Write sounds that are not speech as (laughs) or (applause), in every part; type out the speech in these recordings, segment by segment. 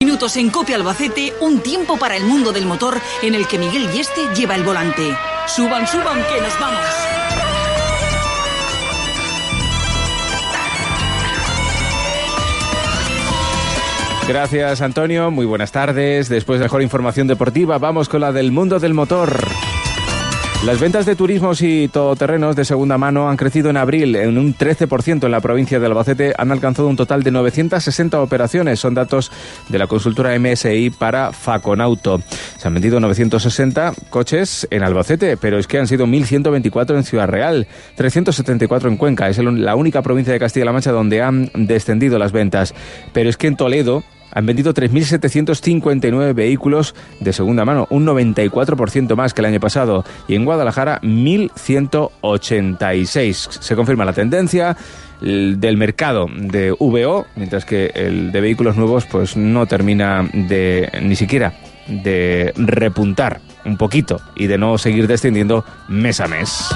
Minutos en Copia Albacete, un tiempo para el mundo del motor en el que Miguel Yeste lleva el volante. Suban, suban, que nos vamos. Gracias Antonio, muy buenas tardes. Después de mejor información deportiva, vamos con la del mundo del motor. Las ventas de turismos y todoterrenos de segunda mano han crecido en abril en un 13% en la provincia de Albacete. Han alcanzado un total de 960 operaciones. Son datos de la consultora MSI para Faconauto. Se han vendido 960 coches en Albacete, pero es que han sido 1.124 en Ciudad Real, 374 en Cuenca. Es la única provincia de Castilla-La Mancha donde han descendido las ventas. Pero es que en Toledo han vendido 3.759 vehículos de segunda mano, un 94% más que el año pasado, y en Guadalajara 1.186. Se confirma la tendencia del mercado de VO, mientras que el de vehículos nuevos pues no termina de ni siquiera de repuntar un poquito y de no seguir descendiendo mes a mes.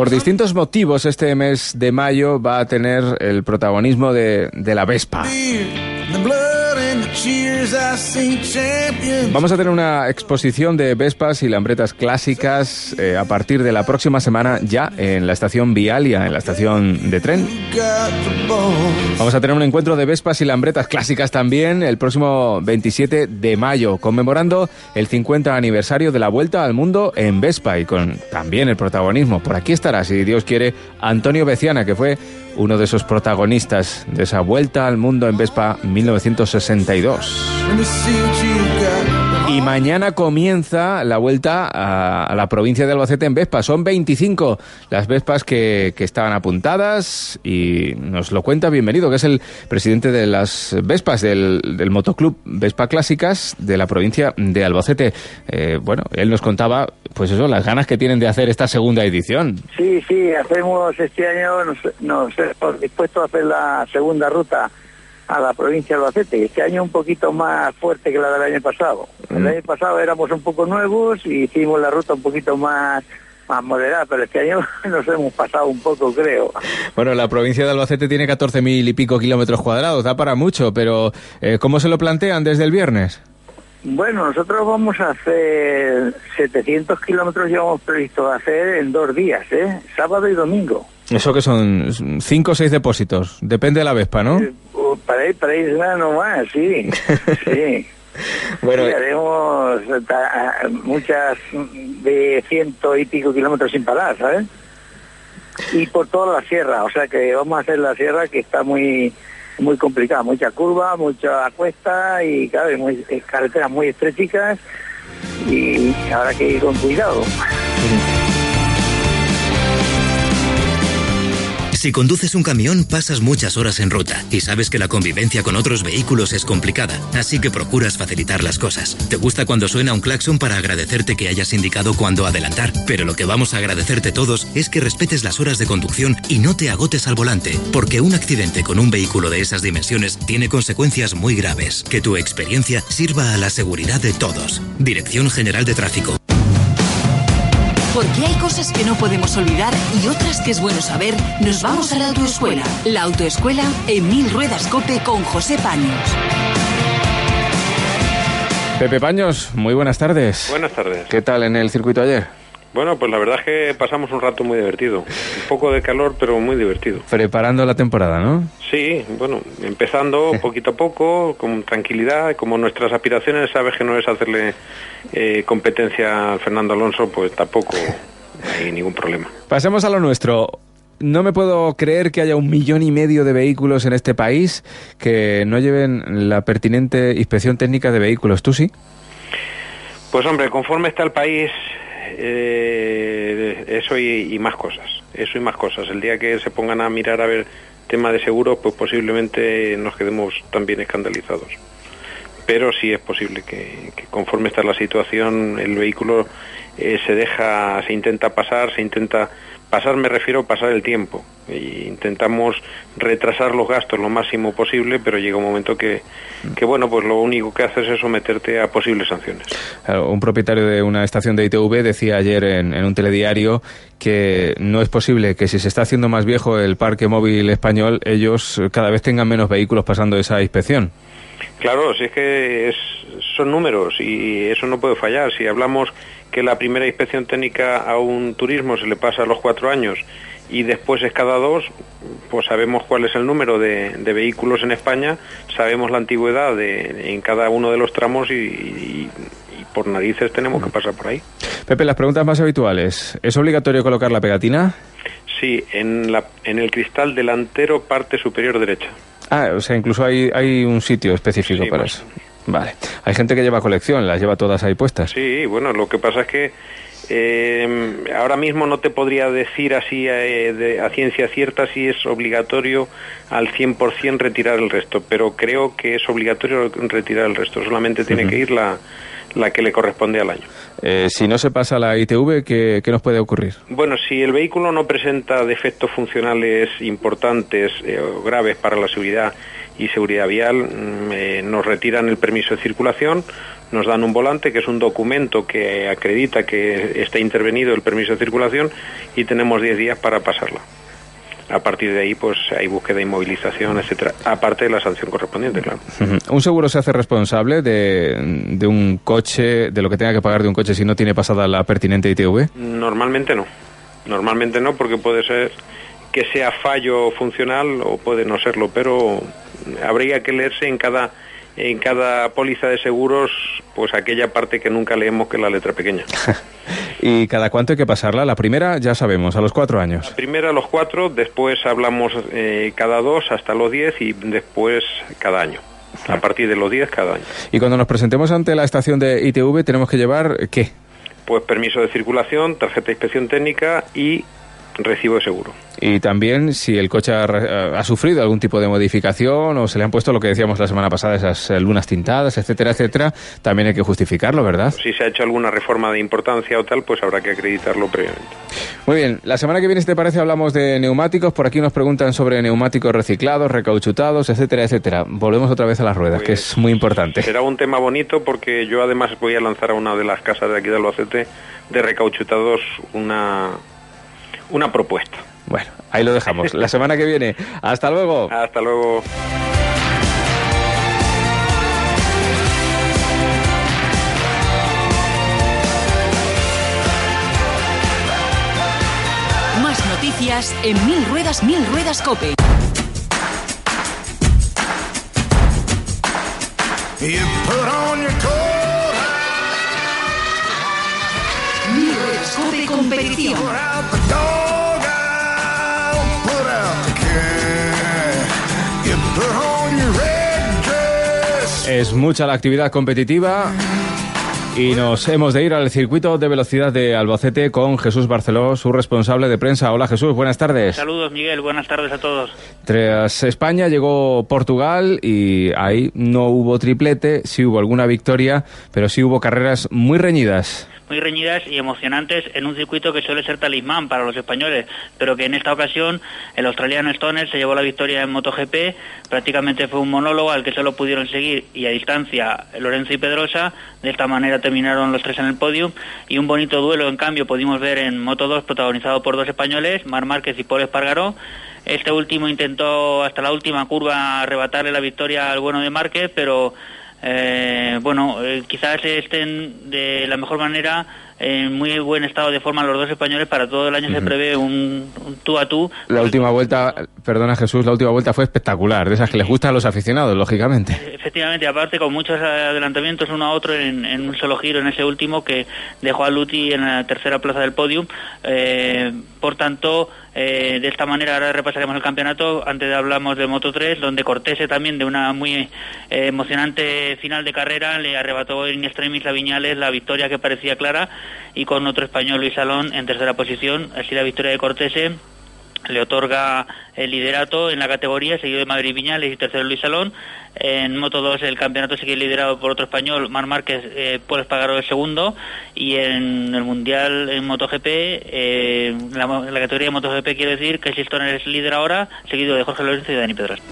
Por distintos motivos, este mes de mayo va a tener el protagonismo de, de la Vespa. Vamos a tener una exposición de Vespas y Lambretas clásicas eh, a partir de la próxima semana ya en la estación Vialia, en la estación de tren. Vamos a tener un encuentro de Vespas y Lambretas clásicas también el próximo 27 de mayo, conmemorando el 50 aniversario de la Vuelta al Mundo en Vespa y con también el protagonismo. Por aquí estará, si Dios quiere, Antonio Beciana, que fue uno de esos protagonistas de esa vuelta al mundo en Vespa 1962. Y mañana comienza la vuelta a, la provincia de Albacete en Vespa. Son 25 las Vespas que, estaban apuntadas y nos lo cuenta Bienvenido, que es el presidente de las Vespas del, del Motoclub Vespa Clásicas de la provincia de Albacete. Eh, bueno, él nos contaba, pues eso, las ganas que tienen de hacer esta segunda edición. Sí, sí, hacemos este año, nos, nos hemos dispuesto a hacer la segunda ruta a la provincia de Albacete. Este año un poquito más fuerte que la del año pasado. El mm. año pasado éramos un poco nuevos y hicimos la ruta un poquito más más moderada, pero este año (laughs) nos hemos pasado un poco, creo. Bueno, la provincia de Albacete tiene 14.000 y pico kilómetros cuadrados, da para mucho, pero eh, ¿cómo se lo plantean desde el viernes? Bueno, nosotros vamos a hacer 700 kilómetros, llevamos previsto hacer en dos días, ¿eh? Sábado y domingo. ¿Eso que son? ¿Cinco o seis depósitos? Depende de la Vespa, ¿no? Eh, para ir, para ir nada más, sí. (laughs) sí. bueno, haremos muchas de ciento y pico kilómetros sin parar, ¿sabes? Y por toda la sierra, o sea que vamos a hacer la sierra que está muy muy complicada, mucha curva, mucha cuesta y claro, muy, carreteras muy estrechicas y habrá que ir con cuidado. Si conduces un camión, pasas muchas horas en ruta y sabes que la convivencia con otros vehículos es complicada, así que procuras facilitar las cosas. Te gusta cuando suena un claxon para agradecerte que hayas indicado cuándo adelantar, pero lo que vamos a agradecerte todos es que respetes las horas de conducción y no te agotes al volante, porque un accidente con un vehículo de esas dimensiones tiene consecuencias muy graves. Que tu experiencia sirva a la seguridad de todos. Dirección General de Tráfico. Porque hay cosas que no podemos olvidar y otras que es bueno saber, nos vamos a la autoescuela. La autoescuela en Mil Ruedas Cope con José Paños. Pepe Paños, muy buenas tardes. Buenas tardes. ¿Qué tal en el circuito ayer? Bueno, pues la verdad es que pasamos un rato muy divertido. Un poco de calor, pero muy divertido. Preparando la temporada, ¿no? Sí, bueno, empezando (laughs) poquito a poco, con tranquilidad. Como nuestras aspiraciones, sabes que no es hacerle eh, competencia a Fernando Alonso, pues tampoco hay ningún problema. Pasemos a lo nuestro. No me puedo creer que haya un millón y medio de vehículos en este país que no lleven la pertinente inspección técnica de vehículos. ¿Tú sí? Pues hombre, conforme está el país, eh, eso y, más cosas, eso y más cosas. El día que se pongan a mirar a ver tema de seguros, pues posiblemente nos quedemos también escandalizados. Pero sí es posible que, conforme está la situación, el vehículo eh, se deja, se intenta pasar, se intenta Pasar me refiero a pasar el tiempo. E intentamos retrasar los gastos lo máximo posible, pero llega un momento que, que bueno, pues lo único que haces es someterte a posibles sanciones. un propietario de una estación de ITV decía ayer en, en un telediario que no es posible que si se está haciendo más viejo el parque móvil español, ellos cada vez tengan menos vehículos pasando esa inspección. Claro, si es que son números y eso no puede fallar. Si hablamos que la primera inspección técnica a un turismo se le pasa a los cuatro años y después es cada dos, pues sabemos cuál es el número de, vehículos en España, sabemos la antigüedad de, en cada uno de los tramos y, por narices tenemos que pasar por ahí. Pepe, las preguntas más habituales. ¿Es obligatorio colocar la pegatina? Sí, en, la, en el cristal delantero parte superior derecha. Ah, o sea, incluso hay, hay un sitio específico para eso. Vale. Hay gente que lleva colección, las lleva todas ahí puestas. Sí, bueno, lo que pasa es que eh, ahora mismo no te podría decir así eh, a ciencia cierta si es obligatorio al 100% retirar el resto, pero creo que es obligatorio retirar el resto, solamente tiene que ir la, la que le corresponde al año. Eh, si no se pasa la ITV, ¿qué, ¿qué, nos puede ocurrir? Bueno, si el vehículo no presenta defectos funcionales importantes o graves para la seguridad y Seguridad Vial mm, eh, nos retiran el permiso de circulación, nos dan un volante que es un documento que acredita que está intervenido el permiso de circulación y tenemos 10 días para pasarlo. A partir de ahí, pues hay búsqueda, inmovilización, etcétera. Aparte de la sanción correspondiente, claro. ¿Un seguro se hace responsable de, de, un coche, de lo que tenga que pagar de un coche si no tiene pasada la pertinente ITV? Normalmente no. Normalmente no, porque puede ser que sea fallo funcional o puede no serlo, pero habría que leerse en cada en cada póliza de seguros pues aquella parte que nunca leemos que es la letra pequeña. (laughs) ¿Y cada cuánto hay que pasarla? La primera ya sabemos, a los cuatro años. La primera a los cuatro, después hablamos eh, cada dos hasta los diez y después cada año. A partir de los diez cada año. Y cuando nos presentemos ante la estación de ITV tenemos que llevar qué? Pues permiso de circulación, tarjeta de inspección técnica y recibo de seguro. Y también si el coche ha, sufrido algún tipo de modificación o se le han puesto lo que decíamos la semana pasada, esas eh, lunas tintadas, etcétera, etcétera, también hay que justificarlo, ¿verdad? Si se ha hecho alguna reforma de importancia o tal, pues habrá que acreditarlo previamente. Muy bien, la semana que viene, si te parece, hablamos de neumáticos. Por aquí nos preguntan sobre neumáticos reciclados, recauchutados, etcétera, etcétera. Volvemos otra vez a las ruedas, que es pues muy importante. Será un tema bonito porque yo además voy a lanzar a una de las casas de aquí de Albacete de recauchutados una una propuesta. Bueno, ahí lo dejamos. La semana que viene. Hasta luego. Hasta luego. Más noticias en Mil Ruedas, Mil Ruedas Cope. Mil Ruedas Cope competición. Es mucha la actividad competitiva y nos hemos de ir al circuito de velocidad de Albacete con Jesús Barceló, su responsable de prensa. Hola Jesús, buenas tardes. Saludos Miguel, buenas tardes a todos. Tras España llegó Portugal y ahí no hubo triplete, sí hubo alguna victoria, pero sí hubo carreras muy reñidas muy reñidas y emocionantes en un circuito que suele ser talismán para los españoles, pero que en esta ocasión el australiano Stoner se llevó la victoria en MotoGP, prácticamente fue un monólogo al que solo pudieron seguir y a distancia Lorenzo y Pedrosa, de esta manera terminaron los tres en el podio y un bonito duelo en cambio pudimos ver en Moto 2 protagonizado por dos españoles, Mar Márquez y Paul Espargaró, este último intentó hasta la última curva arrebatarle la victoria al bueno de Márquez, pero eh, bueno, eh, quizás estén de la mejor manera en muy buen estado de forma los dos españoles. Para todo el año se prevé un, tú a tú. La última vuelta, perdona Jesús, la última vuelta fue espectacular, de esas que les gustan a los aficionados, lógicamente. Efectivamente, aparte con muchos adelantamientos uno a otro en, un solo giro, en ese último que dejó a Luti en la tercera plaza del podium. Eh, por tanto, eh, de esta manera ahora repasaremos el campeonato. Antes hablamos del Moto 3, donde Cortese también de una muy eh, emocionante final de carrera le arrebató en extremis a Viñales la victoria que parecía clara y con otro español Luis Salón en tercera posición. Así la victoria de Cortese le otorga el liderato en la categoría, seguido de Madrid Viñales y tercero Luis Salón. En Moto 2 el campeonato sigue liderado por otro español, Mar Márquez, eh, Paul Espargaro el segundo. Y en el Mundial en MotoGP, eh, la, categoría de MotoGP quiere decir que Stoner es líder ahora, seguido de Jorge Lorenzo y Dani Pedrosa.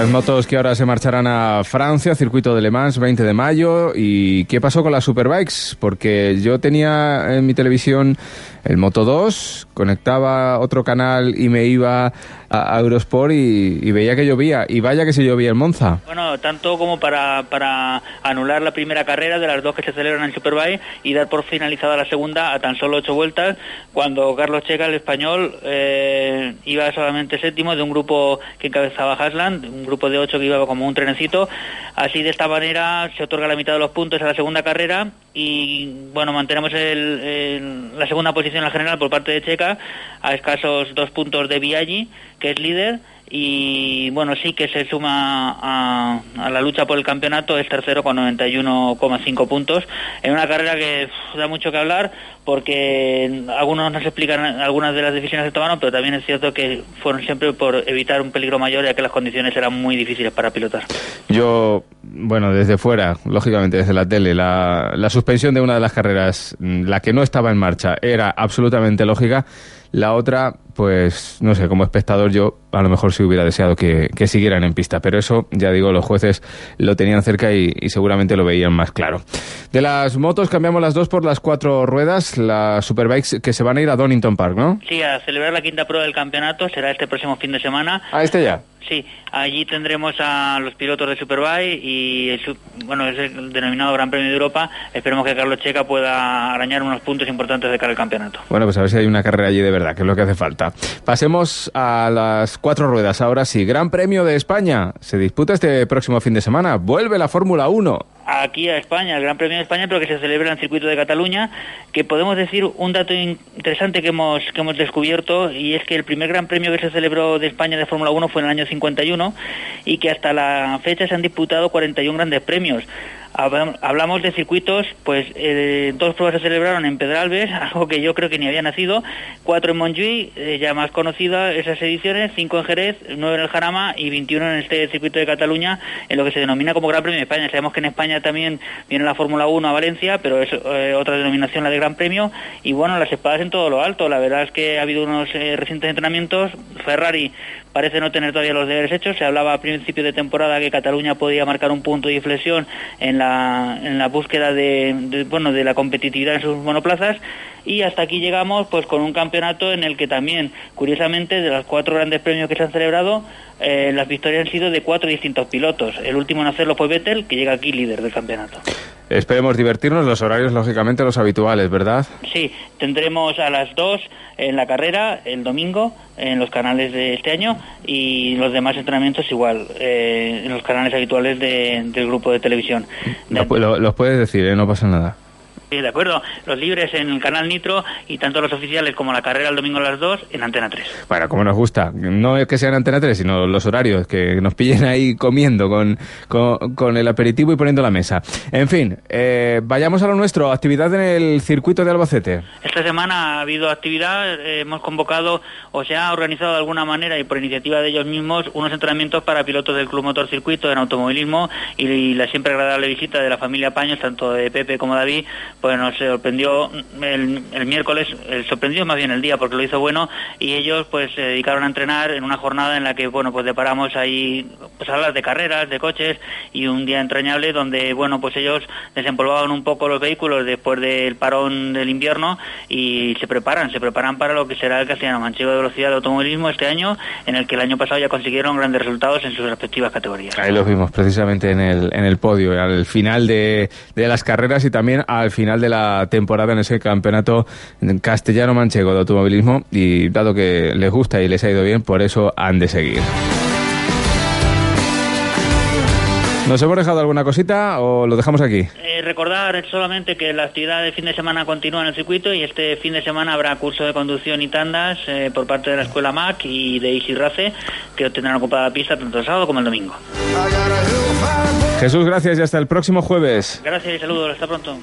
Las motos que ahora se marcharán a Francia, circuito de Le Mans, 20 de mayo. ¿Y qué pasó con las Superbikes? Porque yo tenía en mi televisión el Moto 2, conectaba otro canal y me iba a Eurosport y, veía que llovía. Y vaya que se llovía en Monza. Bueno, tanto como para, para anular la primera carrera de las dos que se celebran en Superbike y dar por finalizada la segunda a tan solo ocho vueltas, cuando Carlos Checa, el español, eh, iba solamente séptimo de un grupo que encabezaba Hasland, un grupo de ocho que iba como un trenecito. Así de esta manera se otorga la mitad de los puntos a la segunda carrera y bueno, mantenemos la segunda posición en la general por parte de Checa a escasos dos puntos de Viaggi, que es líder, y bueno, sí que se suma a, la lucha por el campeonato, es tercero con 91,5 puntos, en una carrera que da mucho que hablar porque algunos nos explican algunas de las decisiones que tomaron, pero también es cierto que fueron siempre por evitar un peligro mayor ya que las condiciones eran muy difíciles para pilotar. Yo, bueno, desde fuera, lógicamente desde la tele, la, la suspensión de una de las carreras, la que no estaba en marcha, era absolutamente lógica. La otra, pues no sé, como espectador yo a lo mejor sí hubiera deseado que, siguieran en pista, pero eso, ya digo, los jueces lo tenían cerca y, seguramente lo veían más claro. De las motos cambiamos las dos por las cuatro ruedas, las Superbikes que se van a ir a Donington Park, ¿no? Sí, a celebrar la quinta prueba del campeonato, será este próximo fin de semana. ¿A este ya? Sí, allí tendremos a los pilotos de Superbike y bueno, es el denominado Gran Premio de Europa. Esperemos que Carlos Checa pueda arañar unos puntos importantes de cara al campeonato. Bueno, pues a ver si hay una carrera allí de verdad, que es lo que hace falta. Pasemos a las cuatro ruedas. Ahora sí, Gran Premio de España. Se disputa este próximo fin de semana. Vuelve la Fórmula 1 aquí a España, el Gran Premio de España, pero que se celebra en el circuito de Cataluña, que podemos decir un dato interesante que hemos, que hemos descubierto, y es que el primer Gran Premio que se celebró de España de Fórmula 1 fue en el año 51 y que hasta la fecha se han disputado 41 grandes premios. Hablamos de circuitos, pues eh, dos pruebas se celebraron en Pedralbes, (laughs) algo que yo creo que ni había nacido, cuatro en Montjuic, eh, ya más conocida esas ediciones, cinco en Jerez, nueve en el Jarama y 21 en este circuito de Cataluña, en lo que se denomina como Gran Premio de España. Sabemos que en España también viene la Fórmula 1 a Valencia, pero es eh, otra denominación la de Gran Premio, y bueno, las espadas en todo lo alto. La verdad es que ha habido unos recientes entrenamientos, Ferrari parece no tener todavía los deberes hechos. Se hablaba a principio de temporada que Cataluña podía marcar un punto de inflexión en la, en la búsqueda de, bueno, de la competitividad en sus monoplazas y hasta aquí llegamos pues con un campeonato en el que también, curiosamente, de los cuatro grandes premios que se han celebrado, eh, las victorias han sido de cuatro distintos pilotos. El último en hacerlo fue Vettel, que llega aquí líder del campeonato. Esperemos divertirnos, los horarios lógicamente los habituales, ¿verdad? Sí, tendremos a las dos en la carrera el domingo en los canales de este año y los demás entrenamientos igual eh, en los canales habituales del grupo de televisión. los puedes decir, ¿eh? no pasa nada. Sí, de acuerdo. Los libres en el canal Nitro y tanto los oficiales como la carrera el domingo a las 2 en Antena 3. Bueno, como nos gusta. No es que sean Antena 3, sino los horarios, que nos pillen ahí comiendo con, con, el aperitivo y poniendo la mesa. En fin, eh, vayamos a lo nuestro. Actividad en el circuito de Albacete. Esta semana ha habido actividad. hemos convocado o se ha organizado de alguna manera y por iniciativa de ellos mismos unos entrenamientos para pilotos del Club Motor Circuito en automovilismo y, la siempre agradable visita de la familia Paños, tanto de Pepe como David, pues nos sorprendió el, el miércoles, el sorprendió más bien el día porque lo hizo bueno y ellos pues se dedicaron a entrenar en una jornada en la que bueno pues deparamos ahí pues hablar de carreras, de coches y un día entrañable donde bueno pues ellos desempolvaban un poco los vehículos después del parón del invierno y se preparan, se preparan para lo que será el Castellano Manchego de Velocidad de Automovilismo este año en el que el año pasado ya consiguieron grandes resultados en sus respectivas categorías. Ahí los vimos precisamente en el, en el podio, al final de, de las carreras y también al final de la temporada en ese campeonato castellano-manchego de automovilismo y dado que les gusta y les ha ido bien, por eso han de seguir. ¿Nos hemos dejado alguna cosita o lo dejamos aquí? Eh, recordar solamente que la actividad de fin de semana continúa en el circuito y este fin de semana habrá curso de conducción y tandas eh, por parte de la Escuela MAC y de Easy Race que tendrán ocupada la pista tanto el sábado como el domingo. Jesús, gracias y hasta el próximo jueves. Gracias y saludos, hasta pronto.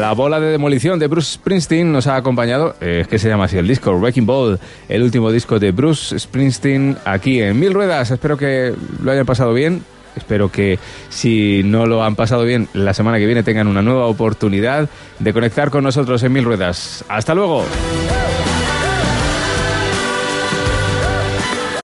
La bola de demolición de Bruce Springsteen nos ha acompañado, es que se llama así el disco, Wrecking Ball, el último disco de Bruce Springsteen aquí en Mil Ruedas. Espero que lo hayan pasado bien. Espero que si no lo han pasado bien, la semana que viene tengan una nueva oportunidad de conectar con nosotros en Mil Ruedas. Hasta luego.